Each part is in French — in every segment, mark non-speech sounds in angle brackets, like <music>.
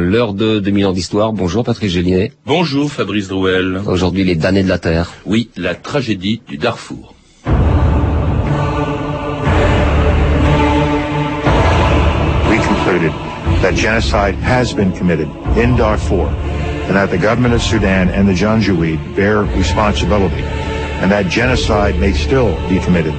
l'heure de 2000 ans d'histoire. Bonjour Patrick Gélinet. Bonjour Fabrice Drouel. Aujourd'hui les damnés de la Terre. Oui, la tragédie du Darfour. We concluded that genocide has been committed in Darfur and that the government of Sudan and the Janjaweed bear responsibility and that genocide may still be committed.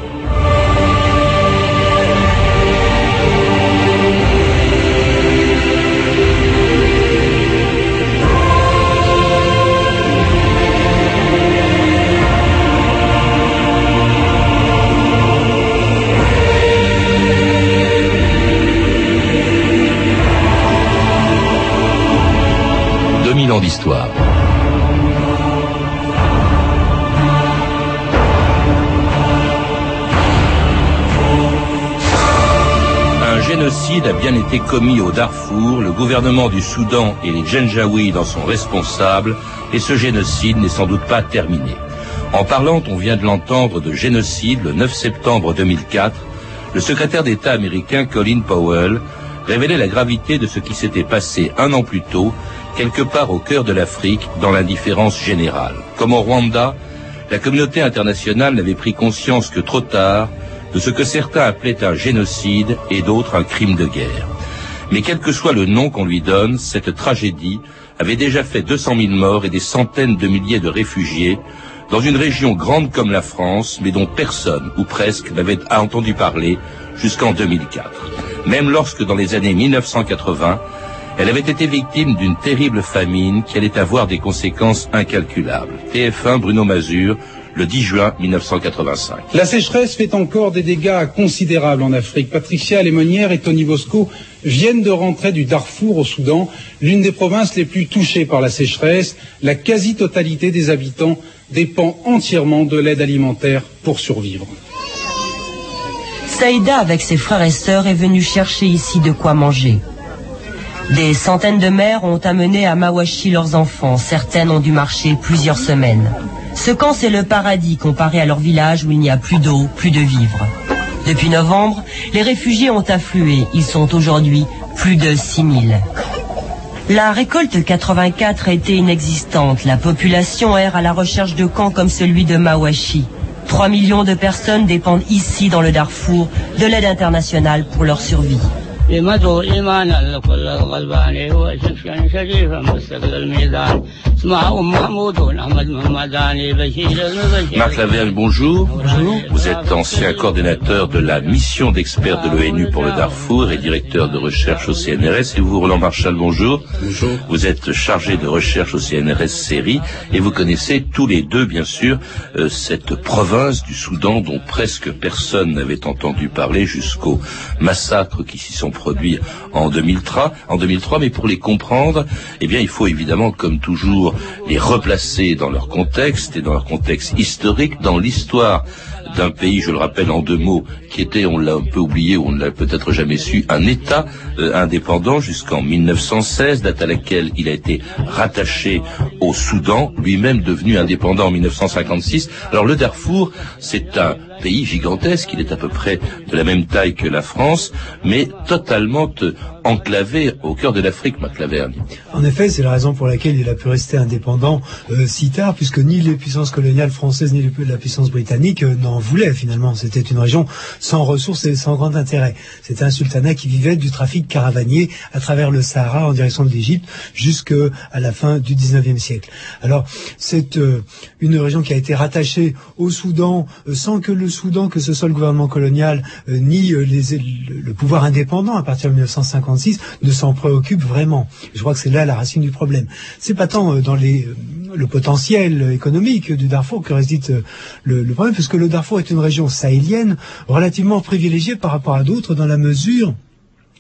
Un génocide a bien été commis au Darfour, le gouvernement du Soudan et les Janjaweed en sont responsables, et ce génocide n'est sans doute pas terminé. En parlant, on vient de l'entendre, de génocide le 9 septembre 2004, le secrétaire d'État américain Colin Powell révélait la gravité de ce qui s'était passé un an plus tôt quelque part au cœur de l'Afrique, dans l'indifférence générale. Comme au Rwanda, la communauté internationale n'avait pris conscience que trop tard de ce que certains appelaient un génocide et d'autres un crime de guerre. Mais quel que soit le nom qu'on lui donne, cette tragédie avait déjà fait 200 000 morts et des centaines de milliers de réfugiés dans une région grande comme la France, mais dont personne, ou presque, n'avait entendu parler jusqu'en 2004. Même lorsque, dans les années 1980, elle avait été victime d'une terrible famine qui allait avoir des conséquences incalculables. TF1 Bruno Mazur, le 10 juin 1985. La sécheresse fait encore des dégâts considérables en Afrique. Patricia Lémonière et Tony Bosco viennent de rentrer du Darfour au Soudan, l'une des provinces les plus touchées par la sécheresse. La quasi-totalité des habitants dépend entièrement de l'aide alimentaire pour survivre. Saïda, avec ses frères et sœurs, est venue chercher ici de quoi manger. Des centaines de mères ont amené à Mawashi leurs enfants. Certaines ont dû marcher plusieurs semaines. Ce camp, c'est le paradis comparé à leur village où il n'y a plus d'eau, plus de vivres. Depuis novembre, les réfugiés ont afflué. Ils sont aujourd'hui plus de 6000. La récolte 84 a été inexistante. La population erre à la recherche de camps comme celui de Mawashi. 3 millions de personnes dépendent ici, dans le Darfour, de l'aide internationale pour leur survie. إمته إيمانا لكل الغلبان هو شمشان شريفا مستقل الميدان Marc Lavergne, bonjour. Bonjour. Vous êtes ancien coordinateur de la mission d'experts de l'ONU pour le Darfour et directeur de recherche au CNRS. Et vous, Roland Marchal, bonjour. Bonjour. Vous êtes chargé de recherche au CNRS Série et vous connaissez tous les deux, bien sûr, euh, cette province du Soudan dont presque personne n'avait entendu parler jusqu'aux massacres qui s'y sont produits en 2003. En 2003, mais pour les comprendre, eh bien, il faut évidemment, comme toujours, les replacer dans leur contexte et dans leur contexte historique, dans l'histoire d'un pays, je le rappelle en deux mots, qui était, on l'a un peu oublié, ou on ne l'a peut-être jamais su, un État euh, indépendant jusqu'en 1916, date à laquelle il a été rattaché au Soudan, lui-même devenu indépendant en 1956. Alors le Darfour, c'est un pays gigantesque, il est à peu près de la même taille que la France, mais totalement euh, enclavé au cœur de l'Afrique, Marc Lavergne. En effet, c'est la raison pour laquelle il a pu rester indépendant euh, si tard, puisque ni les puissances coloniales françaises ni la puissance britannique euh, n'en voulaient finalement. C'était une région sans ressources et sans grand intérêt. C'était un sultanat qui vivait du trafic caravanier à travers le Sahara en direction de l'Égypte jusqu'à la fin du 19e siècle. Alors, c'est une région qui a été rattachée au Soudan sans que le Soudan, que ce soit le gouvernement colonial, euh, ni euh, le, pouvoir indépendant à partir de 1956, ne s'en préoccupe vraiment. Je crois que c'est là la racine du problème. C'est pas tant euh, dans le potentiel économique du Darfour que réside le problème, puisque le Darfour est une région sahélienne relativement privilégiée par rapport à d'autres dans la mesure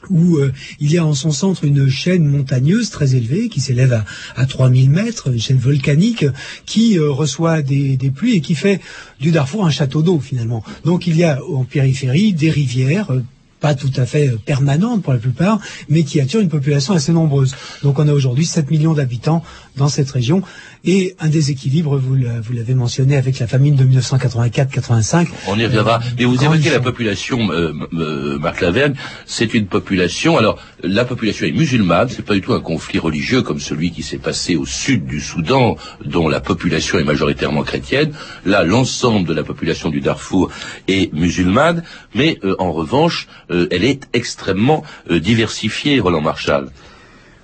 où euh, il y a en son centre une chaîne montagneuse très élevée qui s'élève à, à 3000 mètres, une chaîne volcanique qui euh, reçoit des, pluies et qui fait du Darfour un château d'eau finalement. Donc il y a en périphérie des rivières, euh, pas tout à fait permanente pour la plupart, mais qui attire une population assez nombreuse. Donc on a aujourd'hui 7 millions d'habitants dans cette région et un déséquilibre, vous l'avez mentionné, avec la famine de 1984-85. On y reviendra. Mais vous évoquez la population, euh, euh, Marc Laverne, c'est une population, alors la population est musulmane, c'est pas du tout un conflit religieux comme celui qui s'est passé au sud du Soudan, dont la population est majoritairement chrétienne. Là, l'ensemble de la population du Darfour est musulmane, mais euh, en revanche, elle est extrêmement diversifiée, Roland Marshall.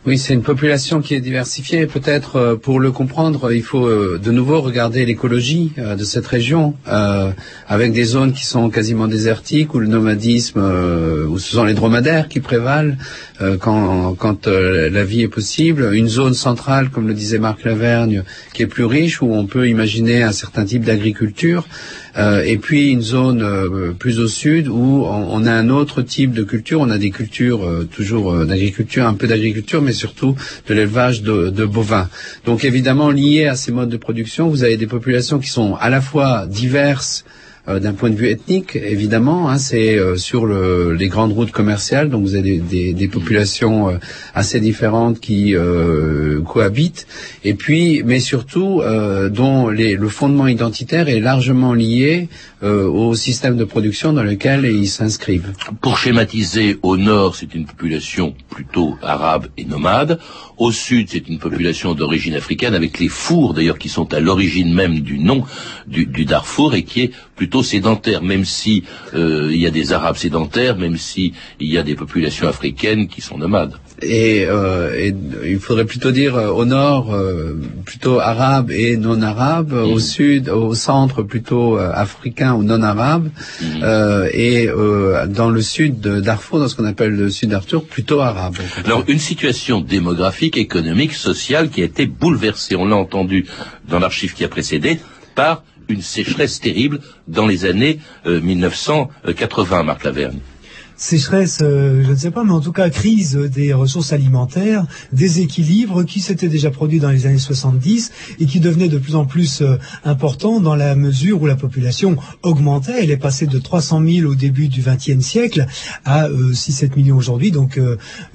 Oui, c'est une population qui est diversifiée. Peut-être euh, pour le comprendre, il faut euh, de nouveau regarder l'écologie euh, de cette région, avec des zones qui sont quasiment désertiques, où le nomadisme, où ce sont les dromadaires qui prévalent quand, quand la vie est possible. Une zone centrale, comme le disait Marc Lavergne, qui est plus riche, où on peut imaginer un certain type d'agriculture. Euh, et puis une zone euh, plus au sud où on, a un autre type de culture. On a des cultures euh, toujours d'agriculture, un peu d'agriculture, mais surtout de l'élevage de, de, bovins. Donc évidemment lié à ces modes de production, vous avez des populations qui sont à la fois diverses euh, d'un point de vue ethnique, évidemment, hein, c'est euh, sur le, les grandes routes commerciales, donc vous avez des, populations euh, assez différentes qui cohabitent, et puis, mais surtout, dont le fondement identitaire est largement lié au système de production dans lequel ils s'inscrivent. Pour schématiser, au nord, c'est une population plutôt arabe et nomade. Au sud, c'est une population d'origine africaine, avec les fours d'ailleurs qui sont à l'origine même du nom du, du Darfour et qui est plutôt sédentaire, même si euh, il y a des Arabes sédentaires, même si il y a des populations africaines qui sont nomades. Et, euh, il faudrait plutôt dire euh, au nord plutôt arabe et non arabe, au mm. sud, au centre plutôt africain ou non arabe, mm. et dans le sud de Darfour, dans ce qu'on appelle le sud d'Arthur, plutôt arabe. Alors une situation démographique, économique, sociale qui a été bouleversée, on l'a entendu dans l'archive qui a précédé, par une sécheresse terrible dans les années 1980, euh, Marc Laverne sécheresse, euh, je ne sais pas, mais en tout cas crise des ressources alimentaires, déséquilibre qui s'était déjà produit dans les années 70 et qui devenait de plus en plus euh, important dans la mesure où la population augmentait. Elle est passée de 300 000 au début du XXe siècle à 6-7 euh, millions aujourd'hui, donc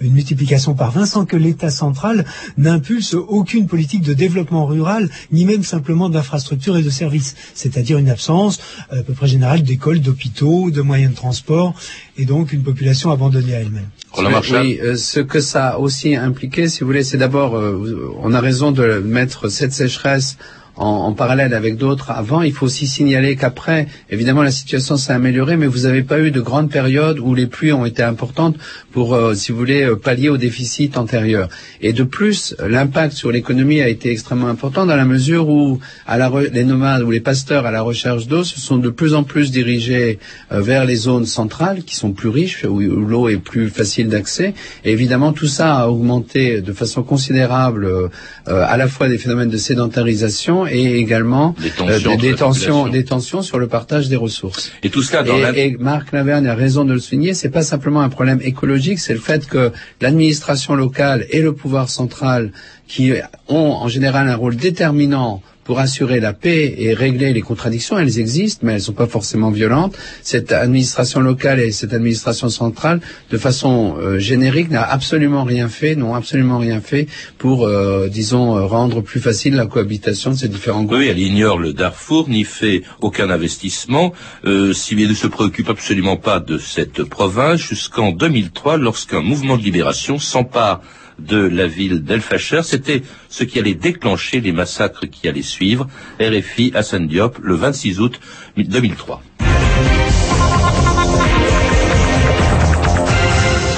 une multiplication par 20 sans que l'État central n'impulse aucune politique de développement rural, ni même simplement d'infrastructures et de services, c'est-à-dire une absence à peu près générale d'écoles, d'hôpitaux, de moyens de transport et donc une population abandonnée à elle-même. Oui, euh, ce que ça a aussi impliqué, si vous voulez, c'est d'abord, euh, on a raison de mettre cette sécheresse en, parallèle avec d'autres avant. Il faut aussi signaler qu'après, évidemment, la situation s'est améliorée, mais vous n'avez pas eu de grandes périodes où les pluies ont été importantes pour, euh, si vous voulez, euh, pallier au déficit antérieur. Et de plus, l'impact sur l'économie a été extrêmement important dans la mesure où les nomades ou les pasteurs à la recherche d'eau se sont de plus en plus dirigés euh, vers les zones centrales qui sont plus riches, où, l'eau est plus facile d'accès. Et évidemment, tout ça a augmenté de façon considérable à la fois des phénomènes de sédentarisation et également des tensions, des tensions, sur le partage des ressources. Et tout cela dans et, et Marc Laverne a raison de le souligner, c'est pas simplement un problème écologique, c'est le fait que l'administration locale et le pouvoir central qui ont en général un rôle déterminant pour assurer la paix et régler les contradictions. Elles existent, mais elles ne sont pas forcément violentes. Cette administration locale et cette administration centrale, de façon euh, générique, n'a absolument rien fait, n'ont absolument rien fait pour, euh, disons, euh, rendre plus facile la cohabitation de ces différents groupes. Oui, elle ignore le Darfour, n'y fait aucun investissement, si bien ne se préoccupe absolument pas de cette province jusqu'en 2003, lorsqu'un mouvement de libération s'empare de la ville d'El Fasher. C'était ce qui allait déclencher les massacres qui allaient suivre. RFI Hassan Diop, le 26 août 2003.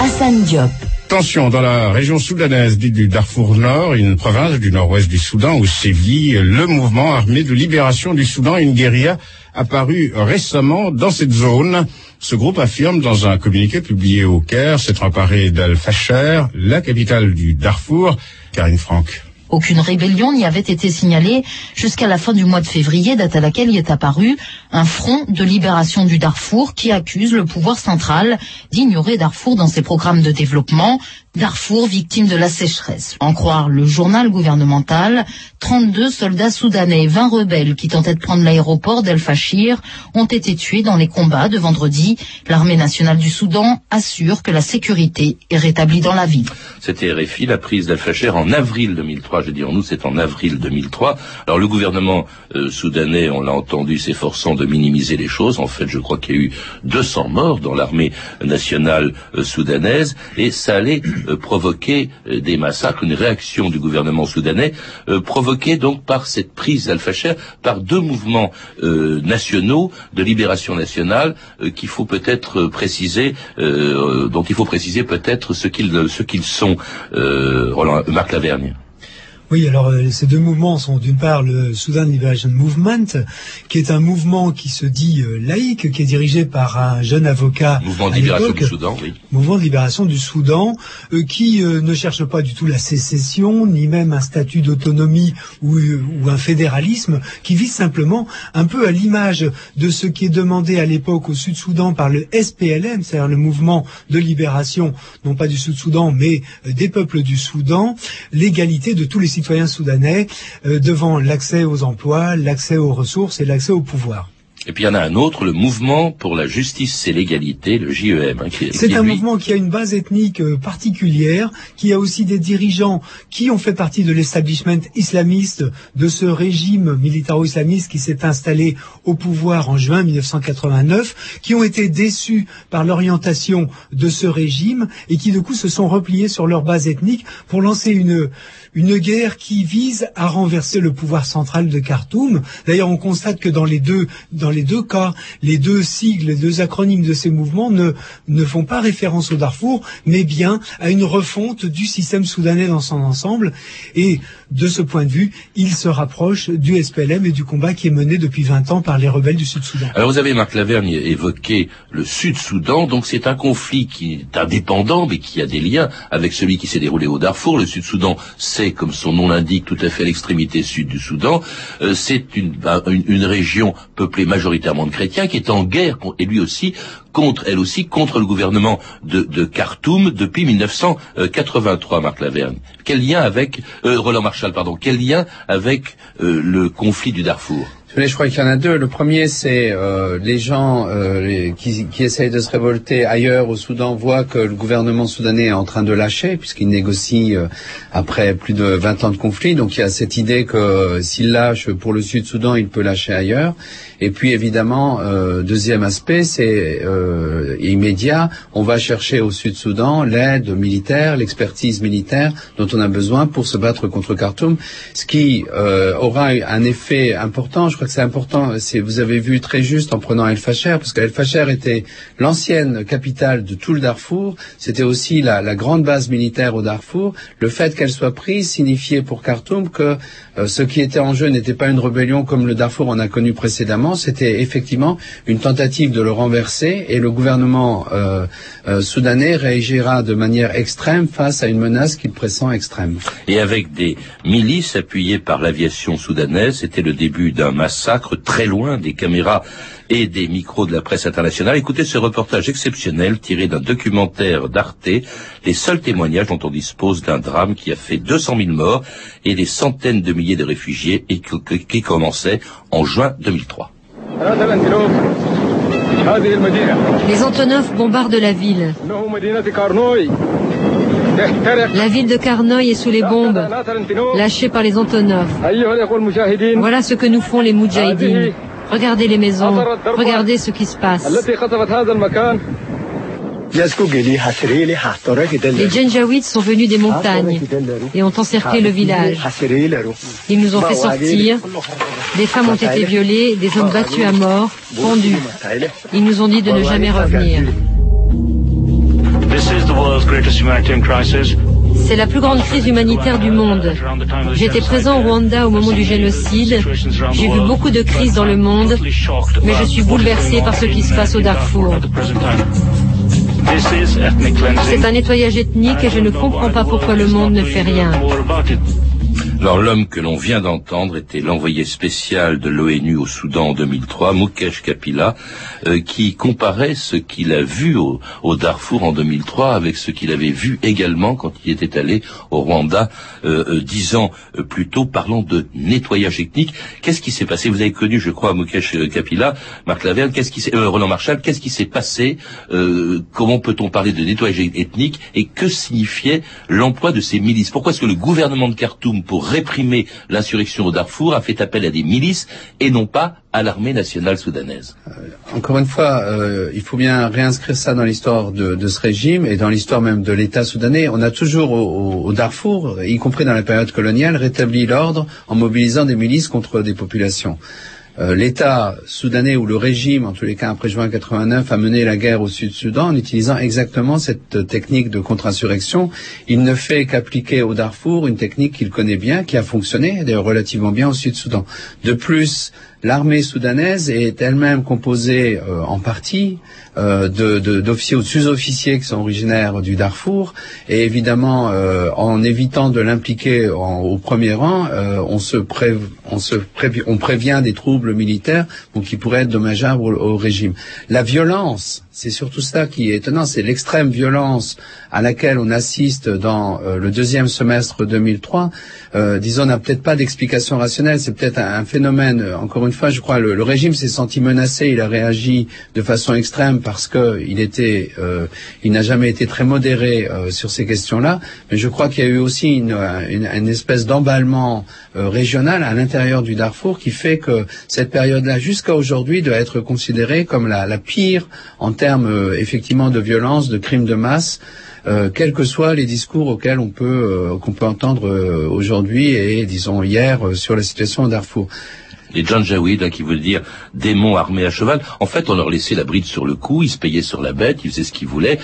Hassan Diop. Tension dans la région soudanaise dite du Darfour Nord, une province du nord-ouest du Soudan où sévit le mouvement armé de libération du Soudan, une guérilla apparue récemment dans cette zone. Ce groupe affirme dans un communiqué publié au Caire s'être emparé d'Al-Fasher, la capitale du Darfour. Karine Franck. Aucune rébellion n'y avait été signalée jusqu'à la fin du mois de février, date à laquelle y est apparu un front de libération du Darfour qui accuse le pouvoir central d'ignorer Darfour dans ses programmes de développement, Darfour, victime de la sécheresse. En croire le journal gouvernemental, 32 soldats soudanais et 20 rebelles qui tentaient de prendre l'aéroport d'El Fashir ont été tués dans les combats de vendredi. L'armée nationale du Soudan assure que la sécurité est rétablie dans la ville. C'était RFI, la prise d'El Fashir en avril 2003. Je dis en nous, c'est en avril 2003. Alors le gouvernement euh, soudanais, on l'a entendu, s'efforçant de minimiser les choses. En fait, je crois qu'il y a eu 200 morts dans l'armée nationale euh, soudanaise et ça allait euh, provoquer euh, des massacres, une réaction du gouvernement soudanais, euh, provoquée donc par cette prise d'Al-Fashir, par deux mouvements nationaux de libération nationale qu'il faut peut-être préciser, dont il faut préciser peut-être ce qu'ils ce qu'ils sont. Marc Lavergne. Oui, alors euh, ces deux mouvements sont d'une part le Sudan Liberation Movement, qui est un mouvement qui se dit euh, laïque, qui est dirigé par un jeune avocat. Mouvement de libération du Soudan, oui. Mouvement de libération du Soudan, euh, qui ne cherche pas du tout la sécession, ni même un statut d'autonomie ou, ou, un fédéralisme, qui vise simplement un peu à l'image de ce qui est demandé à l'époque au Sud-Soudan par le SPLM, c'est-à-dire le mouvement de libération, non pas du Sud-Soudan, mais des peuples du Soudan, l'égalité de tous les citoyens soudanais euh, devant l'accès aux emplois, l'accès aux ressources et l'accès au pouvoir. Et puis il y en a un autre, le mouvement pour la justice et l'égalité, le JEM. Hein, c'est un mouvement qui a une base ethnique euh, particulière, qui a aussi des dirigeants qui ont fait partie de l'establishment islamiste de ce régime militaro-islamiste qui s'est installé au pouvoir en juin 1989, qui ont été déçus par l'orientation de ce régime et qui de coup se sont repliés sur leur base ethnique pour lancer une une guerre qui vise à renverser le pouvoir central de Khartoum. D'ailleurs, on constate que dans les deux, dans les deux cas, les deux sigles, les deux acronymes de ces mouvements ne, ne font pas référence au Darfour, mais bien à une refonte du système soudanais dans son ensemble. Et de ce point de vue, il se rapproche du SPLM et du combat qui est mené depuis 20 ans par les rebelles du Sud-Soudan. Alors vous avez, Marc Lavergne, évoqué le Sud-Soudan, donc c'est un conflit qui est indépendant, mais qui a des liens avec celui qui s'est déroulé au Darfour. Le Sud-Soudan, c'est comme son nom l'indique, tout à fait à l'extrémité sud du Soudan. Euh, c'est bah, une, région peuplée majoritairement de chrétiens qui est en guerre, et lui aussi, contre, elle aussi, contre le gouvernement de, de Khartoum depuis 1983, Marc Lavergne. Quel lien avec, euh, Roland Marshall, pardon, quel lien avec euh, le conflit du Darfour? Je crois qu'il y en a deux. Le premier, c'est euh, les gens euh, qui, qui, essayent de se révolter ailleurs au Soudan voient que le gouvernement soudanais est en train de lâcher, puisqu'il négocie euh, après plus de 20 ans de conflit. Donc il y a cette idée que s'il lâche pour le Sud-Soudan, il peut lâcher ailleurs. Et puis évidemment, deuxième aspect, c'est immédiat. On va chercher au Sud-Soudan l'aide militaire, l'expertise militaire dont on a besoin pour se battre contre Khartoum, ce qui aura un effet important. C'est important. Vous avez vu très juste en prenant El Facher, parce qu'El Facher était l'ancienne capitale de tout le Darfour. C'était aussi la, grande base militaire au Darfour. Le fait qu'elle soit prise signifiait pour Khartoum que euh, ce qui était en jeu n'était pas une rébellion comme le Darfour en a connu précédemment. C'était effectivement une tentative de le renverser et le gouvernement euh, euh, soudanais réagira de manière extrême face à une menace qu'il pressent extrême. Et avec des milices appuyées par l'aviation soudanaise, c'était le début d'un massacre massacre très loin des caméras et des micros de la presse internationale. Écoutez ce reportage exceptionnel tiré d'un documentaire d'Arte, les seuls témoignages dont on dispose d'un drame qui a fait 200 000 morts et des centaines de milliers de réfugiés et qui, commençait en juin 2003. Les Antonov bombardent la ville. <laughs> La ville de Karnoï est sous les bombes, lâchée par les Antonov. Voilà ce que nous font les Moudjahidines. Regardez les maisons, regardez ce qui se passe. Les Janjaweeds sont venus des montagnes et ont encerclé le village. Ils nous ont fait sortir. Des femmes ont été violées, des hommes battus à mort, pendus. Ils nous ont dit de ne jamais revenir. C'est la plus grande crise humanitaire du monde. J'étais présent au Rwanda au moment du génocide. J'ai vu beaucoup de crises dans le monde, mais je suis bouleversé par ce qui se passe au Darfour. C'est un nettoyage ethnique et je ne comprends pas pourquoi le monde ne fait rien. Alors l'homme que l'on vient d'entendre était l'envoyé spécial de l'ONU au Soudan en 2003, Mukesh Kapila, euh, qui comparait ce qu'il a vu au, Darfour en 2003 avec ce qu'il avait vu également quand il était allé au Rwanda euh, euh, dix ans plus tôt, parlant de nettoyage ethnique. Qu'est-ce qui s'est passé? Vous avez connu, je crois, Mukesh Kapila, Marc Laverne, qu'est-ce Roland Marshall, qu'est-ce qui s'est passé? Comment peut-on parler de nettoyage ethnique? Et que signifiait l'emploi de ces milices? Pourquoi est-ce que le gouvernement de Khartoum, pour réprimer l'insurrection au Darfour, a fait appel à des milices et non pas à l'armée nationale soudanaise. Euh, encore une fois, euh, il faut bien réinscrire ça dans l'histoire de, ce régime et dans l'histoire même de l'État soudanais. On a toujours au, Darfour, y compris dans la période coloniale, rétabli l'ordre en mobilisant des milices contre des populations. Euh, l'État soudanais ou le régime, en tous les cas après juin 89, a mené la guerre au Sud-Soudan en utilisant exactement cette technique de contre-insurrection. Il ne fait qu'appliquer au Darfour une technique qu'il connaît bien, qui a fonctionné d'ailleurs relativement bien au Sud-Soudan. De plus, L'armée soudanaise est elle-même composée euh, en partie euh, d'officiers ou de sous-officiers qui sont originaires du Darfour, et évidemment, euh, en évitant de l'impliquer au premier rang, on, se on, se on prévient des troubles militaires qui pourraient être dommageables au régime. La violence c'est surtout ça qui est étonnant, c'est l'extrême violence à laquelle on assiste dans euh, le deuxième semestre 2003. Euh, disons, n'a peut-être pas d'explication rationnelle, c'est peut-être un, phénomène. Euh, encore une fois, je crois, le, régime s'est senti menacé, il a réagi de façon extrême parce que il était, euh, il n'a jamais été très modéré sur ces questions-là. Mais je crois qu'il y a eu aussi une, une, espèce d'emballement régional à l'intérieur du Darfour qui fait que cette période-là, jusqu'à aujourd'hui, doit être considérée comme la, la pire en termes termes euh, effectivement de violence, de crimes de masse, euh, quels que soient les discours auxquels on peut euh, qu'on peut entendre aujourd'hui et disons hier sur la situation au Darfour. Les Janjaweed, hein, qui veut dire démons armés à cheval, en fait, on leur laissait la bride sur le cou, ils se payaient sur la bête, ils faisaient ce qu'ils voulaient,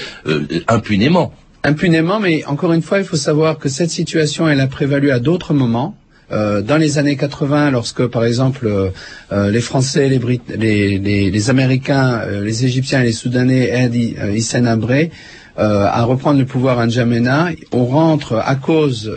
impunément. Impunément, mais encore une fois, il faut savoir que cette situation, elle a prévalu à d'autres moments. Euh, dans les années 80, lorsque par exemple euh, euh, les Français, les, les, les, les Américains, les Égyptiens et les Soudanais aident Hissène Abré, euh, à reprendre le pouvoir à N'Djamena. On rentre à cause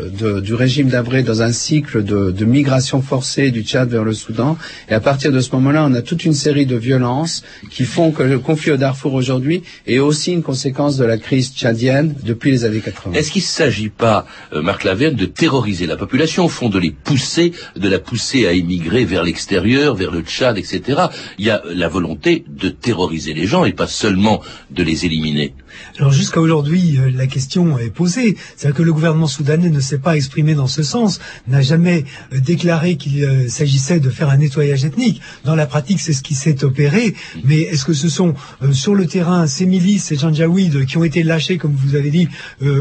du régime d'Abré dans un cycle de, migration forcée du Tchad vers le Soudan. Et à partir de ce moment-là, on a toute une série de violences qui font que le conflit au Darfour aujourd'hui est aussi une conséquence de la crise tchadienne depuis les années 80. Est-ce qu'il ne s'agit pas, euh, Marc Laverne, de terroriser la population, au fond de les pousser, de la pousser à émigrer vers l'extérieur, vers le Tchad, etc. Il y a la volonté de terroriser les gens et pas seulement de les éliminer. Alors jusqu'à aujourd'hui, euh, la question est posée. C'est-à-dire que le gouvernement soudanais ne s'est pas exprimé dans ce sens, n'a jamais euh, déclaré qu'il euh, s'agissait de faire un nettoyage ethnique. Dans la pratique, c'est ce qui s'est opéré. Mais est-ce que ce sont sur le terrain ces milices, ces janjaouides qui ont été lâchés, comme vous avez dit,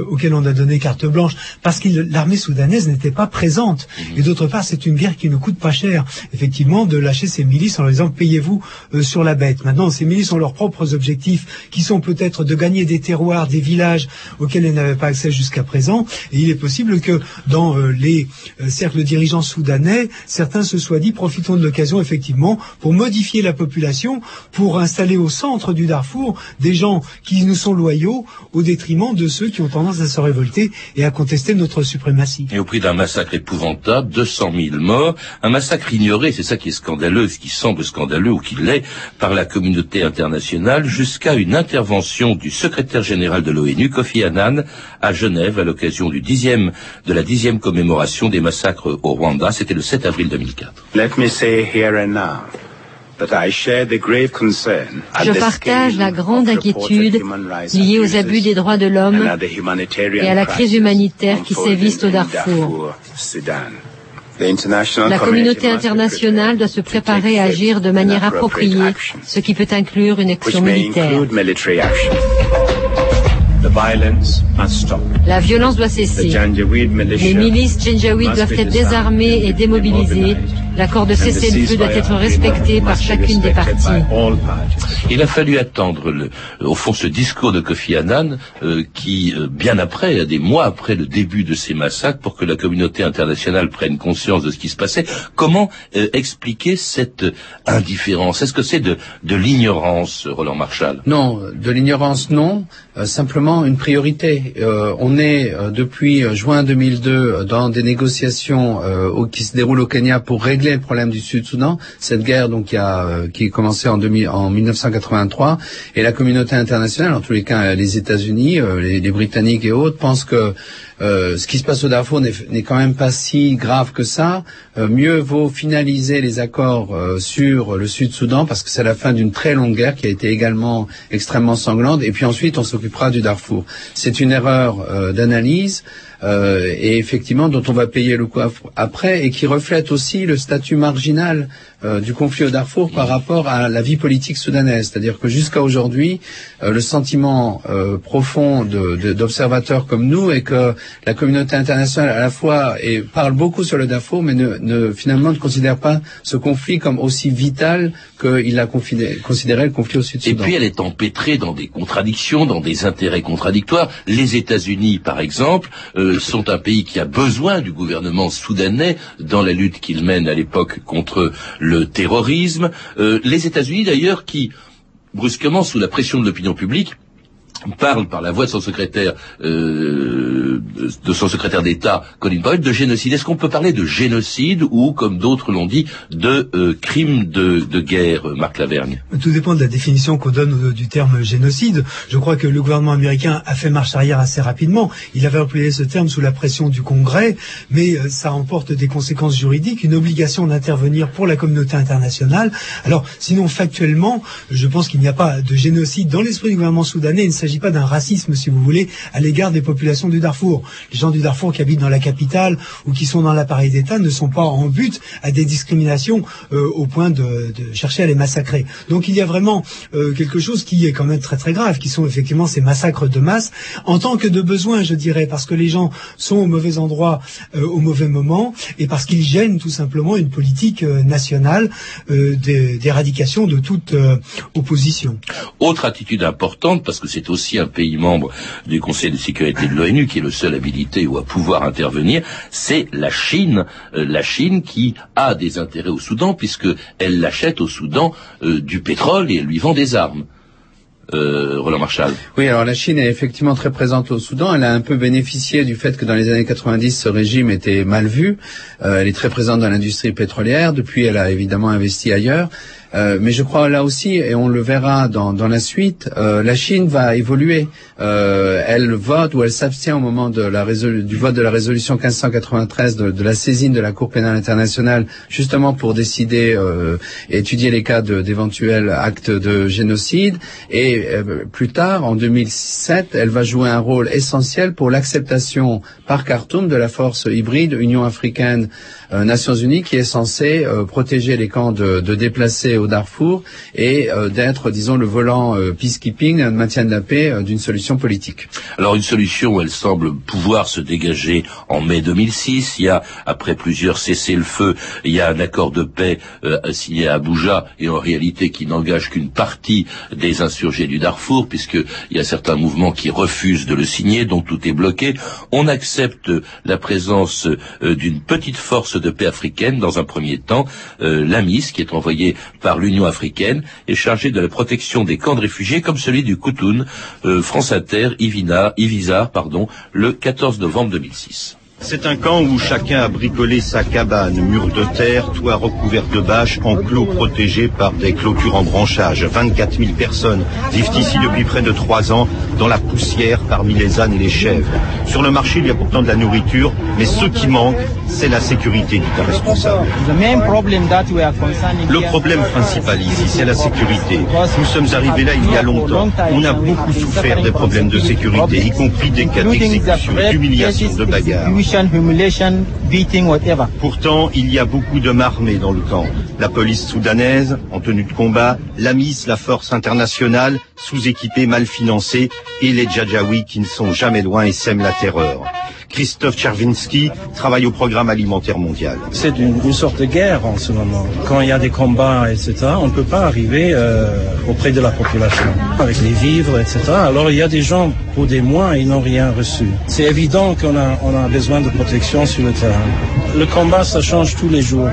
auxquels on a donné carte blanche, parce que l'armée soudanaise n'était pas présente. Mhm. Et d'autre part, c'est une guerre qui ne coûte pas cher, effectivement, de lâcher ces milices en leur disant payez-vous sur la bête. Maintenant, ces milices ont leurs propres objectifs, qui sont peut-être de gagner des terroirs, des villages auxquels elles n'avaient pas accès jusqu'à présent. Et il est possible que dans euh, les euh, cercles dirigeants soudanais, certains se soient dit profitons de l'occasion effectivement pour modifier la population, pour installer au centre du Darfour des gens qui nous sont loyaux au détriment de ceux qui ont tendance à se révolter et à contester notre suprématie. Et au prix d'un massacre épouvantable, 200 000 morts, un massacre ignoré, c'est ça qui est scandaleux, ce qui semble scandaleux ou qui l'est, par la communauté internationale, jusqu'à une intervention du secrétaire général de l'ONU, Kofi Annan, à Genève, à l'occasion du dixième, de la dixième commémoration des massacres au Rwanda. C'était le 7 avril 2004. Je partage la grande inquiétude liée aux abus des droits de l'homme et à la crise humanitaire qui sévissent au Darfour. La communauté internationale doit se préparer à agir de manière appropriée, ce qui peut inclure une action militaire. La violence doit cesser. Les milices Janjaweed doivent être désarmées et démobilisées L'accord de cessez-le-feu doit être respecté par chacune des parties. Il a fallu attendre, le, au fond, ce discours de Kofi Annan, euh, qui, euh, bien après, des mois après le début de ces massacres, pour que la communauté internationale prenne conscience de ce qui se passait. Comment euh, expliquer cette indifférence? Est-ce que c'est de, de l'ignorance, Roland Marshall Non, de l'ignorance, non. simplement une priorité. on est depuis juin 2002 dans des négociations qui se déroulent au Kenya pour régler le problème du Sud-Soudan, cette guerre donc qui a euh, qui est commencée en, 2000, en 1983, et la communauté internationale, en tous les cas les États-Unis, euh, les, Britanniques et autres, pensent que euh, ce qui se passe au Darfour n'est quand même pas si grave que ça. Euh, mieux vaut finaliser les accords sur le Sud-Soudan parce que c'est la fin d'une très longue guerre qui a été également extrêmement sanglante. Et puis ensuite, on s'occupera du Darfour. C'est une erreur d'analyse. Euh, et effectivement dont on va payer le coup après et qui reflète aussi le statut marginal euh, du conflit au Darfour par rapport à la vie politique soudanaise. C'est-à-dire que jusqu'à aujourd'hui, euh, le sentiment profond d'observateurs comme nous est que la communauté internationale à la fois et parle beaucoup sur le Darfour, mais ne, ne, finalement ne considère pas ce conflit comme aussi vital qu'il a considéré le conflit au Sud-Soudan. Et puis elle est empêtrée dans des contradictions, dans des intérêts contradictoires. Les États-Unis, par exemple, euh, sont un pays qui a besoin du gouvernement soudanais dans la lutte qu'il mène à l'époque contre le terrorisme. Euh, les États-Unis, d'ailleurs, qui brusquement, sous la pression de l'opinion publique, parle par la voix de son secrétaire euh, de son secrétaire d'État Colin Powell de génocide. Est-ce qu'on peut parler de génocide ou, comme d'autres l'ont dit, de euh, crime de, de, guerre, Marc Lavergne? Tout dépend de la définition qu'on donne du terme génocide. Je crois que le gouvernement américain a fait marche arrière assez rapidement. Il avait employé ce terme sous la pression du Congrès, mais euh, ça emporte des conséquences juridiques, une obligation d'intervenir pour la communauté internationale. Alors, sinon, factuellement, je pense qu'il n'y a pas de génocide dans l'esprit du gouvernement soudanais. Il ne s'agit pas d'un racisme, si vous voulez, à l'égard des populations du Darfour. Les gens du Darfour qui habitent dans la capitale ou qui sont dans l'appareil d'État ne sont pas en but à des discriminations euh, au point de, chercher à les massacrer. Donc il y a vraiment euh, quelque chose qui est quand même très très grave, qui sont effectivement ces massacres de masse, en tant que de besoin, je dirais, parce que les gens sont au mauvais endroit euh, au mauvais moment et parce qu'ils gênent tout simplement une politique nationale d'éradication de toute opposition. Autre attitude importante, parce que c'est aussi aussi un pays membre du Conseil de sécurité de l'ONU, qui est le seul habilité ou à pouvoir intervenir, c'est la Chine. Euh, la Chine qui a des intérêts au Soudan, puisqu'elle l'achète au Soudan euh, du pétrole et elle lui vend des armes. Euh, Roland Marshall. Oui, alors la Chine est effectivement très présente au Soudan. Elle a un peu bénéficié du fait que dans les années 90, ce régime était mal vu. elle est très présente dans l'industrie pétrolière. Depuis, elle a évidemment investi ailleurs. Euh, mais je crois là aussi, et on le verra dans, la suite, euh, la Chine va évoluer. Euh, elle vote ou elle s'abstient au moment de la du vote de la résolution 1593 de, de, la saisine de la Cour pénale internationale, justement pour décider, euh, étudier les cas d'éventuels actes de génocide. Et plus tard, en 2007, elle va jouer un rôle essentiel pour l'acceptation par Khartoum de la force hybride Union africaine euh, Nations Unies qui est censée protéger les camps de, déplacés au Darfour et euh, d'être, disons, le volant peacekeeping, un maintien de la paix d'une solution politique. Alors une solution, elle semble pouvoir se dégager en mai 2006. Il y a, après plusieurs cessez-le-feu, il y a un accord de paix signé à Abuja et en réalité qui n'engage qu'une partie des insurgés du Darfour, puisqu'il y a certains mouvements qui refusent de le signer, donc tout est bloqué. On accepte la présence d'une petite force de paix africaine dans un premier temps. Euh, L'AMIS, qui est envoyé par l'Union africaine, est chargé de la protection des camps de réfugiés comme celui du Koutoun, euh, France Inter, Ivina, Ivisar, pardon, le 14 novembre 2006. C'est un camp où chacun a bricolé sa cabane, mur de terre, toit recouvert de bâches, enclos protégés par des clôtures en branchage. 24 000 personnes vivent ici depuis près de trois ans, dans la poussière parmi les ânes et les chèvres. Sur le marché, il y a pourtant de la nourriture, mais ce qui manque, c'est la sécurité, dit un responsable. Le problème principal ici, c'est la sécurité. Nous sommes arrivés là il y a longtemps. On a beaucoup souffert des problèmes de sécurité, y compris des cas d'exécution, d'humiliation, de bagarres. Pourtant, il y a beaucoup d'hommes armés dans le camp. La police soudanaise, en tenue de combat, l'AMIS, la force internationale, sous-équipée, mal financée, et les Djadjaouis qui ne sont jamais loin et sèment la terreur. Christophe Chervinsky travaille au programme alimentaire mondial. C'est une, sorte de guerre en ce moment. Quand il y a des combats, etc., on ne peut pas arriver euh, auprès de la population avec les vivres, etc. Alors il y a des gens, pour des mois, ils n'ont rien reçu. C'est évident qu'on a, on a besoin de protection sur le terrain. Le combat, ça change tous les jours.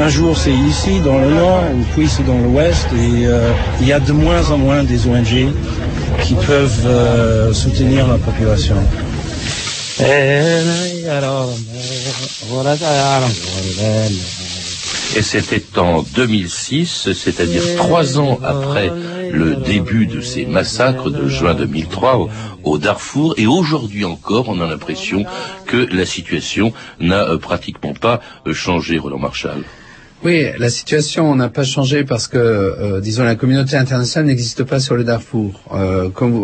Un jour, c'est ici, dans le nord, puis c'est dans l'ouest, et euh, il y a de moins en moins des ONG qui peuvent euh, soutenir la population. Et c'était en 2006, c'est-à-dire trois ans après le début de ces massacres de juin 2003 au, Darfour. Et aujourd'hui encore, on a l'impression que la situation n'a euh, pratiquement pas euh, changé, Roland Marshall. Oui, la situation n'a pas changé parce que, euh, disons, la communauté internationale n'existe pas sur le Darfour.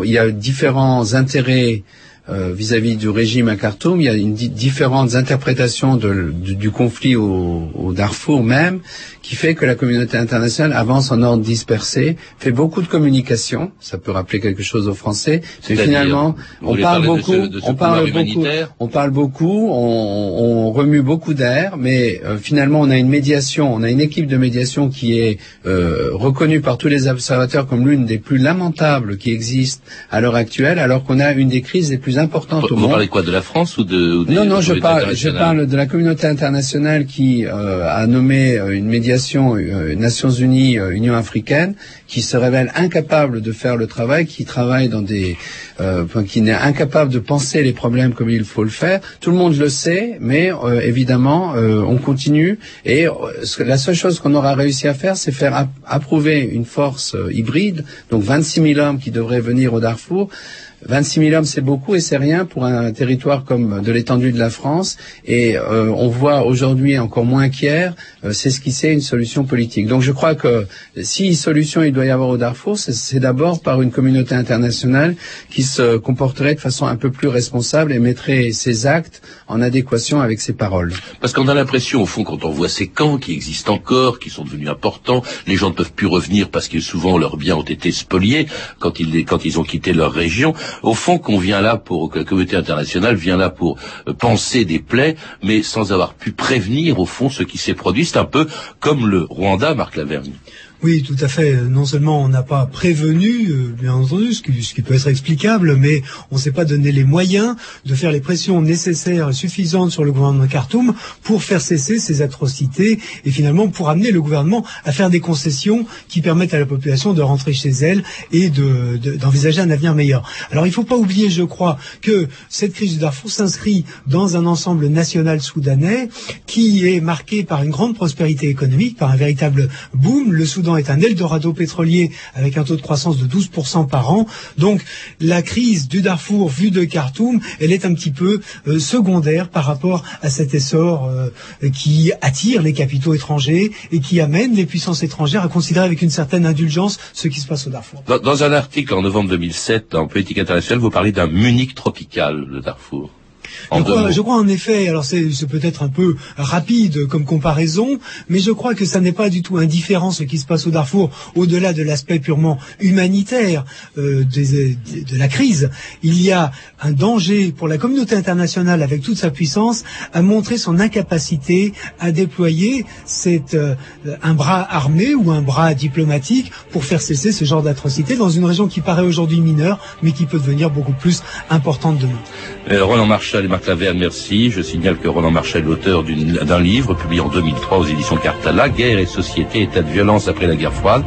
il y a différents intérêts euh, vis-à-vis du régime à Khartoum, il y a une différentes interprétations de, du, conflit au, au, Darfour même, qui fait que la communauté internationale avance en ordre dispersé, fait beaucoup de communication, ça peut rappeler quelque chose aux Français, mais finalement, on parle, beaucoup, on parle beaucoup, on parle beaucoup, on, remue beaucoup d'air, mais euh, finalement, on a une médiation, on a une équipe de médiation qui est euh, reconnue par tous les observateurs comme l'une des plus lamentables qui existent à l'heure actuelle, alors qu'on a une des crises les plus au Vous parlez quoi de la France ou de Non, non, je parle, je parle de la communauté internationale qui euh, a nommé euh, une médiation euh, Nations Unies, Union africaine, qui se révèle incapable de faire le travail, qui travaille dans des, qui n'est incapable de penser les problèmes comme il faut le faire. Tout le monde le sait, mais évidemment, on continue. Et la seule chose qu'on aura réussi à faire, c'est faire approuver une force hybride, donc 26 000 hommes qui devraient venir au Darfour. 26 000 hommes, c'est beaucoup et c'est rien pour un territoire comme de l'étendue de la France. Et euh, on voit aujourd'hui encore moins qu'hier, euh, c'est ce qui c'est une solution politique. Donc je crois que si solution il doit y avoir au Darfour, c'est d'abord par une communauté internationale qui se comporterait de façon un peu plus responsable et mettrait ses actes en adéquation avec ses paroles. Parce qu'on a l'impression, au fond, quand on voit ces camps qui existent encore, qui sont devenus importants, les gens ne peuvent plus revenir parce que souvent leurs biens ont été spoliés quand ils, quand ils ont quitté leur région au fond qu'on vient là pour, que la communauté internationale vient là pour euh, penser des plaies, mais sans avoir pu prévenir au fond ce qui s'est produit. C'est un peu comme le Rwanda, Marc Lavergne. Oui, tout à fait. Non seulement on n'a pas prévenu, euh, bien entendu, ce qui, peut être explicable, mais on ne s'est pas donné les moyens de faire les pressions nécessaires et suffisantes sur le gouvernement de Khartoum pour faire cesser ces atrocités et finalement pour amener le gouvernement à faire des concessions qui permettent à la population de rentrer chez elle et d'envisager un avenir meilleur. Alors il ne faut pas oublier, je crois, que cette crise du Darfour s'inscrit dans un ensemble national soudanais qui est marqué par une grande prospérité économique, par un véritable boom. Le Soudan est un Eldorado pétrolier avec un taux de croissance de 12% par an. Donc la crise du Darfour vue de Khartoum, elle est un petit peu euh, secondaire par rapport à cet essor euh, qui attire les capitaux étrangers et qui amène les puissances étrangères à considérer avec une certaine indulgence ce qui se passe au Darfour. Dans, un article en novembre 2007 en Politique internationale, vous parlez d'un Munich tropical, le Darfour. Je crois, en effet, alors c'est peut-être un peu rapide comme comparaison, mais je crois que ça n'est pas du tout indifférent ce qui se passe au Darfour, au-delà de l'aspect purement humanitaire euh, de, la crise. Il y a un danger pour la communauté internationale, avec toute sa puissance, à montrer son incapacité à déployer euh, un bras armé ou un bras diplomatique pour faire cesser ce genre d'atrocité dans une région qui paraît aujourd'hui mineure, mais qui peut devenir beaucoup plus importante demain. Euh, Roland Merci. Je signale que Roland Marshall est l'auteur d'un livre publié en 2003 aux éditions Cartala, Guerre et société, état de violence après la guerre froide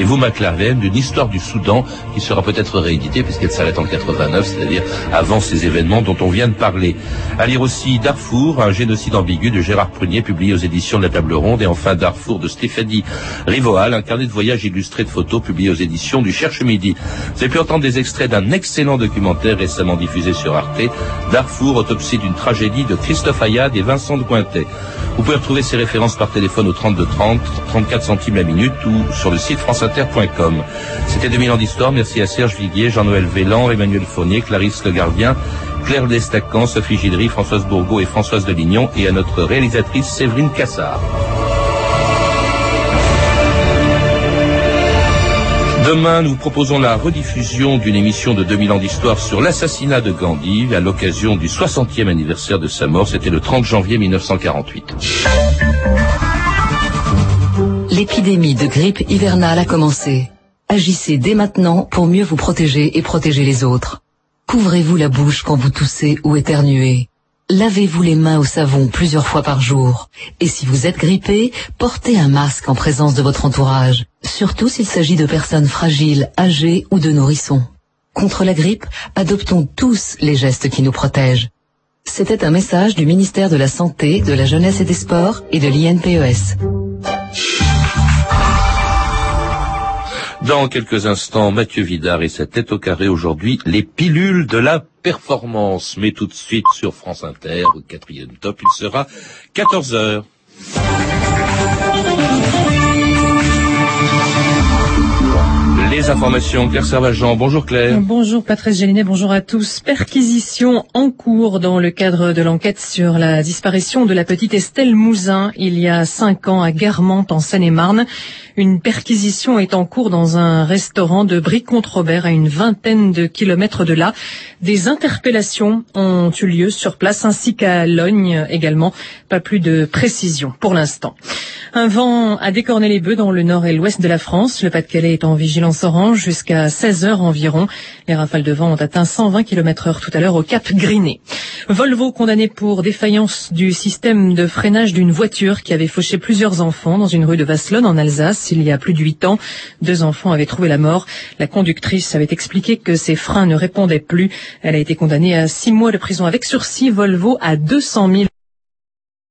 et vous, McLaren, d'une histoire du Soudan qui sera peut-être rééditée puisqu'elle s'arrête en 89, c'est-à-dire avant ces événements dont on vient de parler. À lire aussi Darfour, un génocide ambigu de Gérard Prunier, publié aux éditions de la Table Ronde, et enfin Darfour de Stéphanie Rivoal, un carnet de voyage illustré de photos publié aux éditions du Cherche Midi. Vous avez pu entendre des extraits d'un excellent documentaire récemment diffusé sur Arte, Darfour, autopsie d'une tragédie de Christophe Ayad et Vincent de Cointet. Vous pouvez retrouver ces références par téléphone au 32 30, 34 centimes la minute ou sur le site France c'était 2000 ans d'histoire. Merci à Serge Viguier, Jean-Noël Vélan, Emmanuel Fournier, Clarisse Le Gardien, Claire Destacan, Sophie Gidry, Françoise Bourgault et Françoise Delignon et à notre réalisatrice Séverine Cassard. Demain, nous proposons la rediffusion d'une émission de 2000 ans d'histoire sur l'assassinat de Gandhi à l'occasion du 60e anniversaire de sa mort. C'était le 30 janvier 1948. L'épidémie de grippe hivernale a commencé. Agissez dès maintenant pour mieux vous protéger et protéger les autres. Couvrez-vous la bouche quand vous toussez ou éternuez. Lavez-vous les mains au savon plusieurs fois par jour. Et si vous êtes grippé, portez un masque en présence de votre entourage, surtout s'il s'agit de personnes fragiles, âgées ou de nourrissons. Contre la grippe, adoptons tous les gestes qui nous protègent. C'était un message du ministère de la Santé, de la Jeunesse et des Sports et de l'INPES. Dans quelques instants, Mathieu Vidard et sa tête au carré aujourd'hui, les pilules de la performance. Mais tout de suite sur France Inter, au quatrième top, il sera 14 heures. Les informations, Claire. Bonjour Claire. Bonjour Patrice Gélinet, bonjour à tous. Perquisition en cours dans le cadre de l'enquête sur la disparition de la petite Estelle Mouzin il y a cinq ans à Guermantes en Seine-et-Marne. Une perquisition est en cours dans un restaurant de Brie-contre-Robert à une vingtaine de kilomètres de là. Des interpellations ont eu lieu sur place ainsi qu'à Logne également. Pas plus de précision pour l'instant. Un vent a décorné les bœufs dans le nord et l'ouest de la France. Le Pas-de-Calais est en vigilance orange jusqu'à 16 heures environ. Les rafales de vent ont atteint 120 km heure tout à l'heure au Cap Griné. Volvo condamné pour défaillance du système de freinage d'une voiture qui avait fauché plusieurs enfants dans une rue de Vasselonne en Alsace il y a plus de huit ans. Deux enfants avaient trouvé la mort. La conductrice avait expliqué que ses freins ne répondaient plus. Elle a été condamnée à six mois de prison avec sursis. Volvo à 200 000